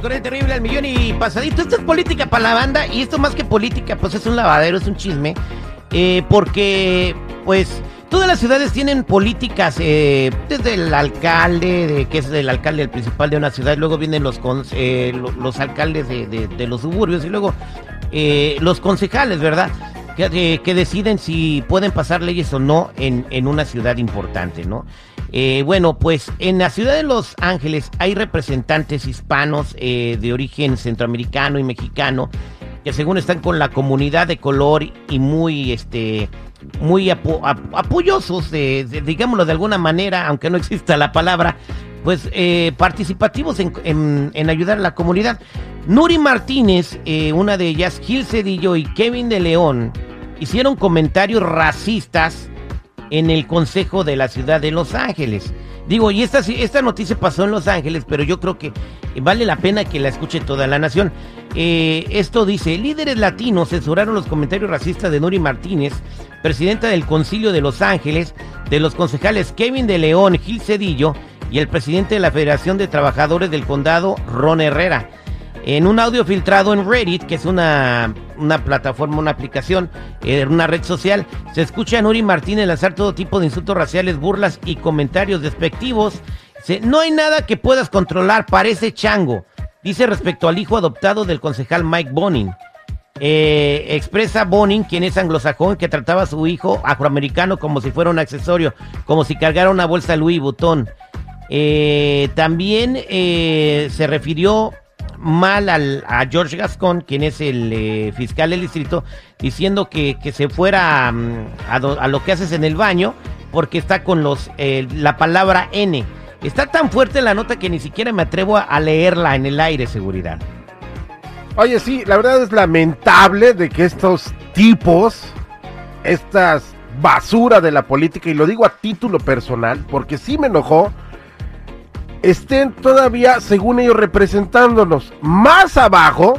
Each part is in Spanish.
De aire con terrible al millón y pasadito. Esto es política para la banda y esto más que política, pues es un lavadero, es un chisme. Eh, porque, pues, todas las ciudades tienen políticas, eh, desde el alcalde, de, que es el alcalde el principal de una ciudad, luego vienen los, eh, los, alcaldes de, los suburbios y luego los concejales, ¿verdad? Que, que, deciden si pueden pasar leyes o no en, en una ciudad importante, ¿no? Eh, bueno, pues en la ciudad de Los Ángeles hay representantes hispanos eh, de origen centroamericano y mexicano que según están con la comunidad de color y muy, este, muy apoyosos, de, digámoslo de alguna manera, aunque no exista la palabra, pues eh, participativos en, en, ayudar a la comunidad. Nuri Martínez, una de ellas, Gil Cedillo y Kevin de León hicieron comentarios racistas en el Consejo de la Ciudad de Los Ángeles. Digo, y esta, esta noticia pasó en Los Ángeles, pero yo creo que vale la pena que la escuche toda la nación. Eh, esto dice, líderes latinos censuraron los comentarios racistas de Nuri Martínez, presidenta del Concilio de Los Ángeles, de los concejales Kevin de León, Gil Cedillo y el presidente de la Federación de Trabajadores del Condado, Ron Herrera. En un audio filtrado en Reddit, que es una, plataforma, una aplicación, eh, una red social, se escucha a Nuri Martínez lanzar todo tipo de insultos raciales, burlas y comentarios despectivos. no hay nada que puedas controlar, parece chango. Dice respecto al hijo adoptado del concejal Mike Bonin. Eh, expresa Bonin, quien es anglosajón, que trataba a su hijo afroamericano como si fuera un accesorio, como si cargara una bolsa Louis Vuitton. Eh, también se refirió mal al, a George Gascon, quien es el eh, fiscal del distrito, diciendo que, se fuera mm, a, lo que haces en el baño porque está con los eh, la palabra N. Está tan fuerte la nota que ni siquiera me atrevo a, leerla en el aire, seguridad. Oye, sí, la verdad es lamentable de que estos tipos, estas basura de la política, y lo digo a título personal, porque sí me enojó, estén todavía, según ellos, representándonos. Más abajo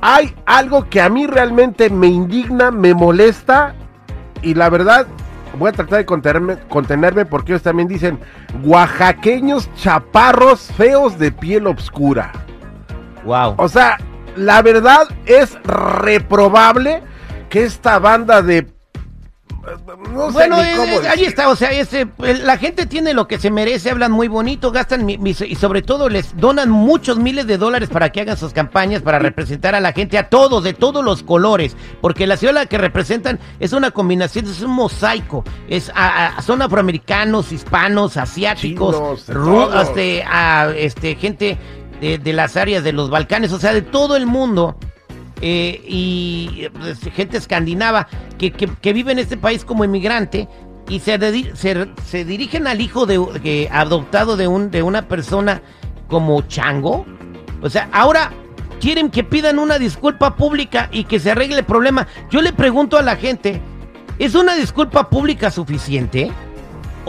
hay algo que a mí realmente me indigna, me molesta y la verdad voy a tratar de contenerme, contenerme porque ellos también dicen oaxaqueños chaparros feos de piel oscura. Wow. O sea, la verdad es reprobable que esta banda de bueno, ahí está, o sea, ese, la gente tiene lo que se merece, hablan muy bonito, gastan y sobre todo les donan muchos miles de dólares para que hagan sus campañas, para representar a la gente, a todos, de todos los colores, porque la ciudad que representan es una combinación, es un mosaico, es son afroamericanos, hispanos, asiáticos, este, este, gente de, de las áreas de los Balcanes, o sea, de todo el mundo. Eh, y pues, gente escandinava que, que, vive en este país como inmigrante y se, se, dirigen al hijo de, adoptado de, un, de una persona como chango. O sea, ahora quieren que pidan una disculpa pública y que se arregle el problema. Yo le pregunto a la gente, ¿es una disculpa pública suficiente?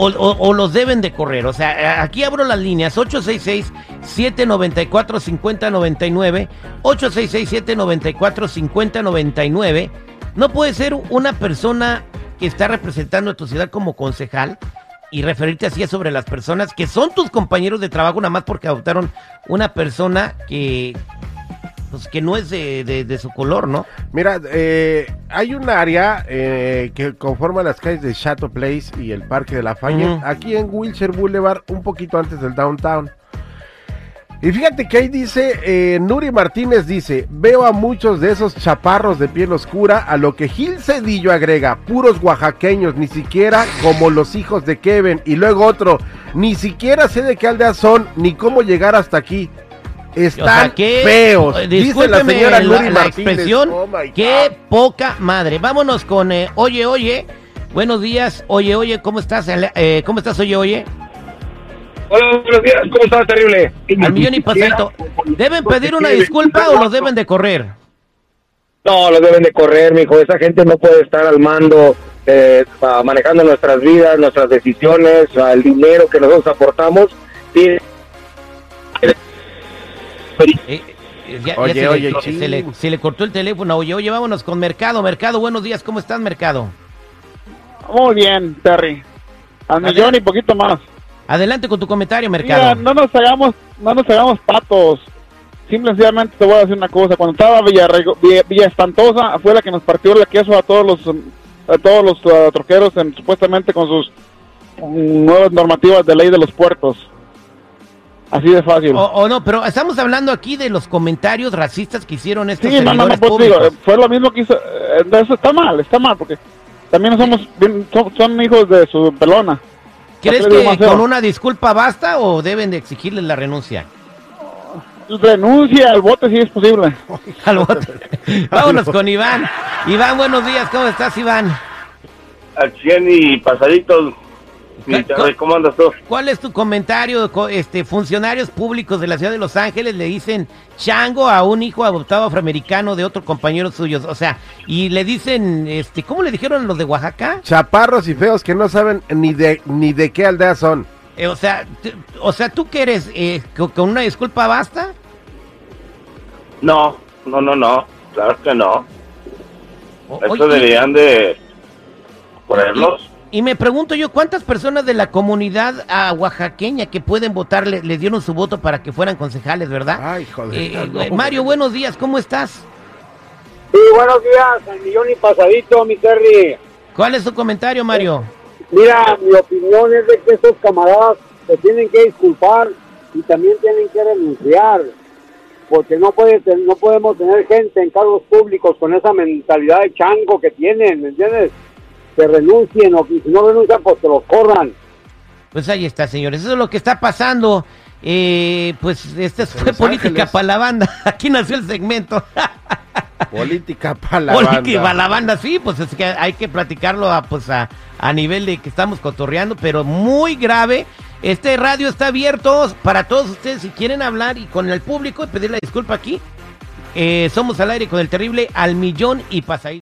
O, los deben de correr. O sea, aquí abro las líneas 866-794-5099, 866-794-5099. No puede ser una persona que está representando a tu ciudad como concejal y referirte así sobre las personas que son tus compañeros de trabajo nada más porque adoptaron una persona que pues que no es de, su color, ¿no? Mira, eh, hay un área eh, que conforma las calles de Chateau Place y el Parque de la Fayette, aquí en Wilshire Boulevard, un poquito antes del downtown. Y fíjate que ahí dice, eh, Nuri Martínez dice, veo a muchos de esos chaparros de piel oscura, a lo que Gil Cedillo agrega, puros oaxaqueños, ni siquiera como los hijos de Kevin. Y luego otro, ni siquiera sé de qué aldea son, ni cómo llegar hasta aquí. Están feos. Dice la señora la, expresión. Oh qué poca madre. Vámonos con eh, Oye, Oye. Buenos días. Oye, Oye, ¿cómo estás? Eh, ¿Cómo estás, Oye, Oye? Hola, buenos días. ¿Cómo estás, terrible? Al millón y pasito. ¿Deben pedir una disculpa o los deben de correr? No, los deben de correr, mijo. Esa gente no puede estar al mando, eh, manejando nuestras vidas, nuestras decisiones, el dinero que nosotros aportamos. Sí eh, eh, oye, oye, se, le, cortó el teléfono. Oye, oye, vámonos con Mercado. Mercado, buenos días. ¿Cómo estás, Mercado? Muy bien, Terry. Al millón y poquito más. Adelante con tu comentario, Mira, Mercado. no nos hagamos, no nos hagamos patos. Simple y sencillamente te voy a decir una cosa. Cuando estaba Villa, Villa, Villa Espantosa, fue la que nos partió el queso a todos los, a todos los uh, troqueros, en, supuestamente con sus mm, nuevas normativas de ley de los puertos. Así de fácil. O, o no, pero estamos hablando aquí de los comentarios racistas que hicieron estos Sí, no, no, pues digo, fue lo mismo que hizo. eh, Eso está mal, está mal, porque también somos, son, son hijos de su pelona. ¿Crees ¿Qué le digo que con una disculpa basta o deben de exigirles la renuncia? Renuncia al bote si es posible. Al bote. Vámonos con Iván. Iván, buenos días. ¿Cómo estás, Iván? Al 100 y pasaditos. Mi ¿Cómo andas tú? ¿Cuál es tu comentario? Co- Este, funcionarios públicos de la ciudad de Los Ángeles le dicen chango a un hijo adoptado afroamericano de otro compañero suyo. O sea, y le dicen, este, ¿cómo le dijeron los de Oaxaca? Chaparros y feos que no saben ni de ni de qué aldea son. Eh, o sea, o sea, ¿tú qué eres? Eh, ¿con, con una disculpa basta? No, no, no, no. Claro que no. O- Eso oye, deberían de ponerlos. Y, me pregunto yo, ¿cuántas personas de la comunidad ah, oaxaqueña que pueden votar le, le dieron su voto para que fueran concejales, verdad? Ay, joder. Eh, no, eh, Mario, buenos días, ¿cómo estás? Sí, buenos días, al millón y pasadito, mi Terry. ¿Cuál es tu comentario, Mario? Mira, mi opinión es de que estos camaradas se tienen que disculpar y también tienen que renunciar, porque no puede no podemos tener gente en cargos públicos con esa mentalidad de chango que tienen, ¿me entiendes? Que renuncien o que si no renuncian, pues que los corran. Pues ahí está, señores. Eso es lo que está pasando. Eh, pues esta fue Los política para la banda. Aquí nació el segmento. Política para la política para banda. la banda, sí, pues es que hay que platicarlo a, pues a, a nivel de que estamos cotorreando, pero muy grave. Este radio está abierto para todos ustedes si quieren hablar y con el público y pedir la disculpa aquí. Eh, somos al aire con el terrible al millón y pasadito.